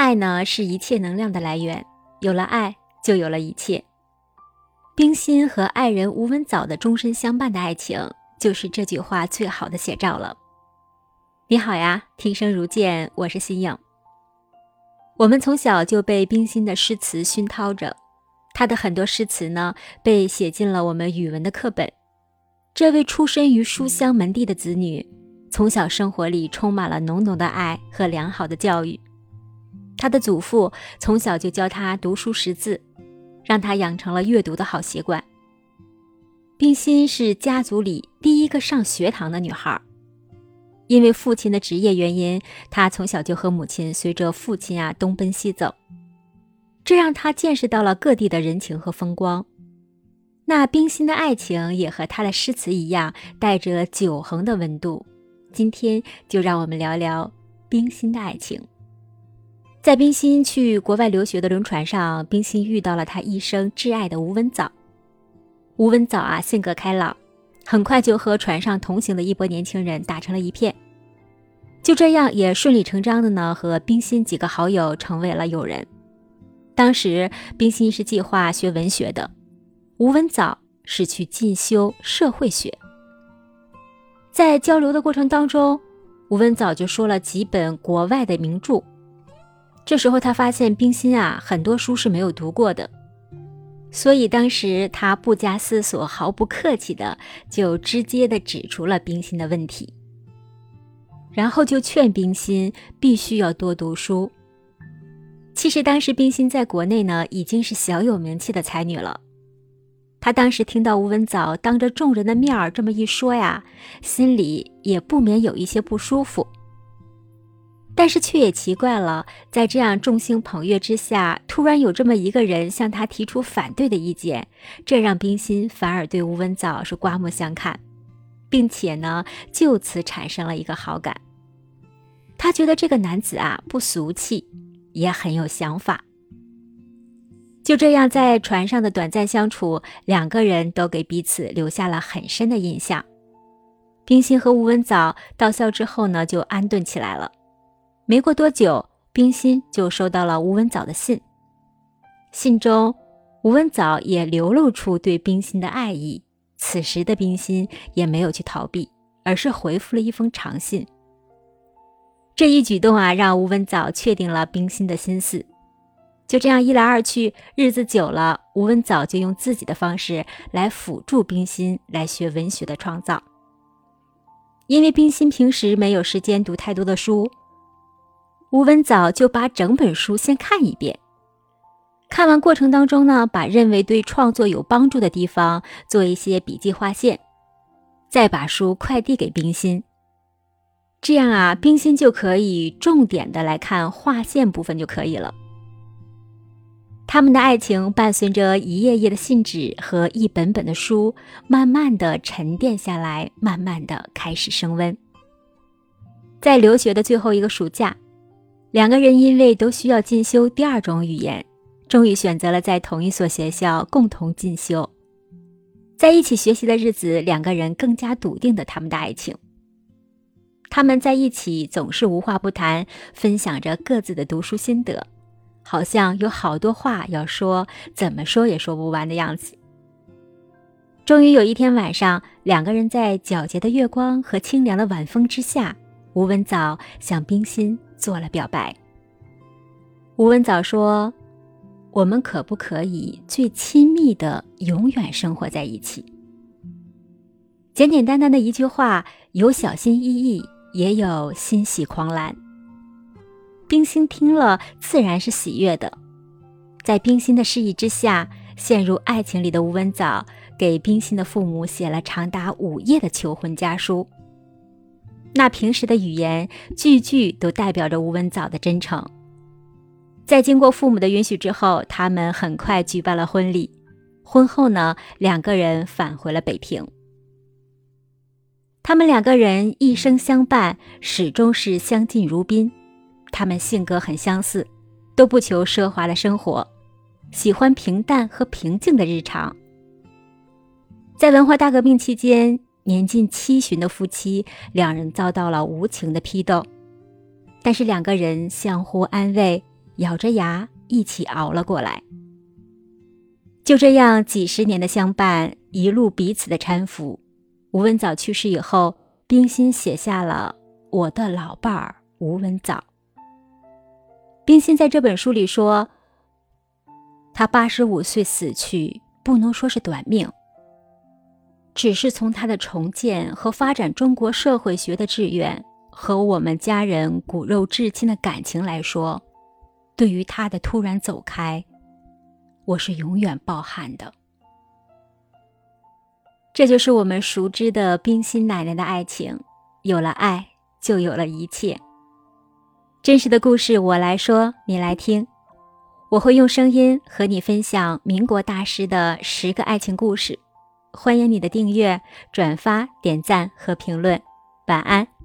爱呢，是一切能量的来源，有了爱，就有了一切。冰心和爱人吴文藻的终身相伴的爱情，就是这句话最好的写照了。你好呀，听声如见，我是新颖。我们从小就被冰心的诗词熏陶着，她的很多诗词呢，被写进了我们语文的课本。这位出身于书香门第的子女，从小生活里充满了浓浓的爱和良好的教育。他的祖父从小就教他读书识字，让他养成了阅读的好习惯。冰心是家族里第一个上学堂的女孩，因为父亲的职业原因，她从小就和母亲随着父亲啊东奔西走，这让她见识到了各地的人情和风光。那冰心的爱情也和他的诗词一样，带着久恒的温度。今天就让我们聊聊冰心的爱情。在冰心去国外留学的轮船上，冰心遇到了他一生挚爱的吴文藻。吴文藻啊，性格开朗，很快就和船上同行的一波年轻人打成了一片。就这样，也顺理成章的呢，和冰心几个好友成为了友人。当时，冰心是计划学文学的。吴文藻是去进修社会学，在交流的过程当中，吴文藻就说了几本国外的名著。这时候他发现冰心啊很多书是没有读过的，所以当时他不加思索、毫不客气的就直接的指出了冰心的问题，然后就劝冰心必须要多读书。其实当时冰心在国内呢已经是小有名气的才女了。他当时听到吴文藻当着众人的面儿这么一说呀，心里也不免有一些不舒服。但是却也奇怪了，在这样众星捧月之下，突然有这么一个人向他提出反对的意见，这让冰心反而对吴文藻是刮目相看，并且呢，就此产生了一个好感。他觉得这个男子啊不俗气，也很有想法。就这样，在船上的短暂相处，两个人都给彼此留下了很深的印象。冰心和吴文藻到校之后呢，就安顿起来了。没过多久，冰心就收到了吴文藻的信，信中吴文藻也流露出对冰心的爱意。此时的冰心也没有去逃避，而是回复了一封长信。这一举动啊，让吴文藻确定了冰心的心思。就这样一来二去，日子久了，吴文藻就用自己的方式来辅助冰心来学文学的创造。因为冰心平时没有时间读太多的书，吴文藻就把整本书先看一遍。看完过程当中呢，把认为对创作有帮助的地方做一些笔记划线，再把书快递给冰心。这样啊，冰心就可以重点的来看划线部分就可以了。他们的爱情伴随着一页页的信纸和一本本的书，慢慢的沉淀下来，慢慢的开始升温。在留学的最后一个暑假，两个人因为都需要进修第二种语言，终于选择了在同一所学校共同进修。在一起学习的日子，两个人更加笃定的他们的爱情。他们在一起总是无话不谈，分享着各自的读书心得。好像有好多话要说，怎么说也说不完的样子。终于有一天晚上，两个人在皎洁的月光和清凉的晚风之下，吴文藻想冰心做了表白。吴文藻说：“我们可不可以最亲密的永远生活在一起？”简简单单的一句话，有小心翼翼，也有欣喜狂澜。冰心听了，自然是喜悦的。在冰心的示意之下，陷入爱情里的吴文藻给冰心的父母写了长达五页的求婚家书。那平时的语言，句句都代表着吴文藻的真诚。在经过父母的允许之后，他们很快举办了婚礼。婚后呢，两个人返回了北平。他们两个人一生相伴，始终是相敬如宾。他们性格很相似，都不求奢华的生活，喜欢平淡和平静的日常。在文化大革命期间，年近七旬的夫妻两人遭到了无情的批斗，但是两个人相互安慰，咬着牙一起熬了过来。就这样，几十年的相伴，一路彼此的搀扶。吴文藻去世以后，冰心写下了《我的老伴儿吴文藻》。冰心在这本书里说：“他八十五岁死去，不能说是短命，只是从他的重建和发展中国社会学的志愿和我们家人骨肉至亲的感情来说，对于他的突然走开。”我是永远抱憾的。这就是我们熟知的冰心奶奶的爱情，有了爱，就有了一切。真实的故事，我来说，你来听。我会用声音和你分享民国大师的十个爱情故事。欢迎你的订阅、转发、点赞和评论。晚安。